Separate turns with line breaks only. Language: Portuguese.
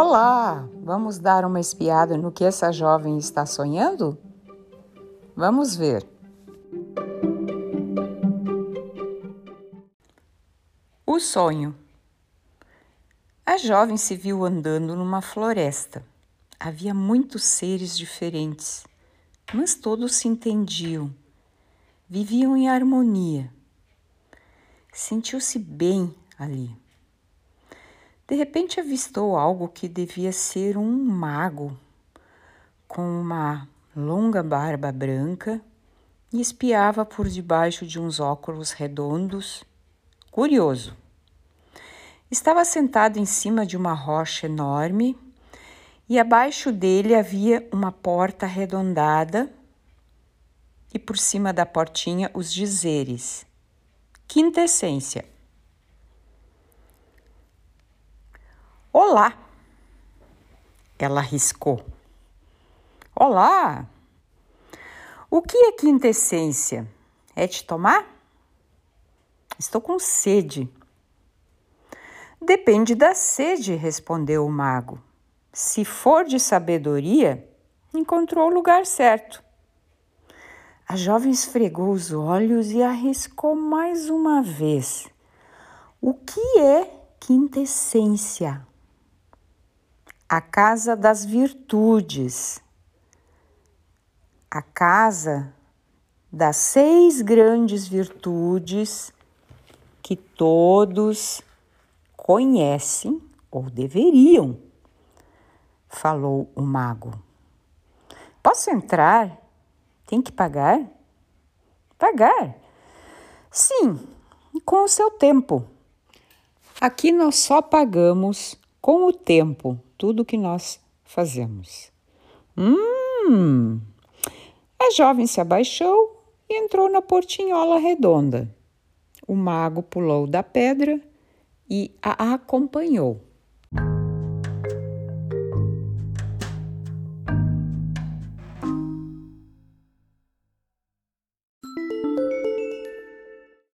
Olá! Vamos dar uma espiada no que essa jovem está sonhando? Vamos ver. O sonho. A jovem se viu andando numa floresta. Havia muitos seres diferentes, mas todos se entendiam. Viviam em harmonia. Sentiu-se bem ali. De repente avistou algo que devia ser um mago, com uma longa barba branca e espiava por debaixo de uns óculos redondos, curioso. Estava sentado em cima de uma rocha enorme e abaixo dele havia uma porta arredondada e por cima da portinha os dizeres: Quinta essência. Olá! Ela riscou. Olá! O que é quintessência? É te tomar? Estou com sede. Depende da sede, respondeu o mago. Se for de sabedoria, encontrou o lugar certo. A jovem esfregou os olhos e arriscou mais uma vez. O que é quintessência? A casa das virtudes, a casa das seis grandes virtudes que todos conhecem ou deveriam, falou o mago. Posso entrar? Tem que pagar? Pagar? Sim, com o seu tempo. Aqui nós só pagamos com o tempo tudo que nós fazemos. Hum! A jovem se abaixou e entrou na portinhola redonda. O mago pulou da pedra e a acompanhou.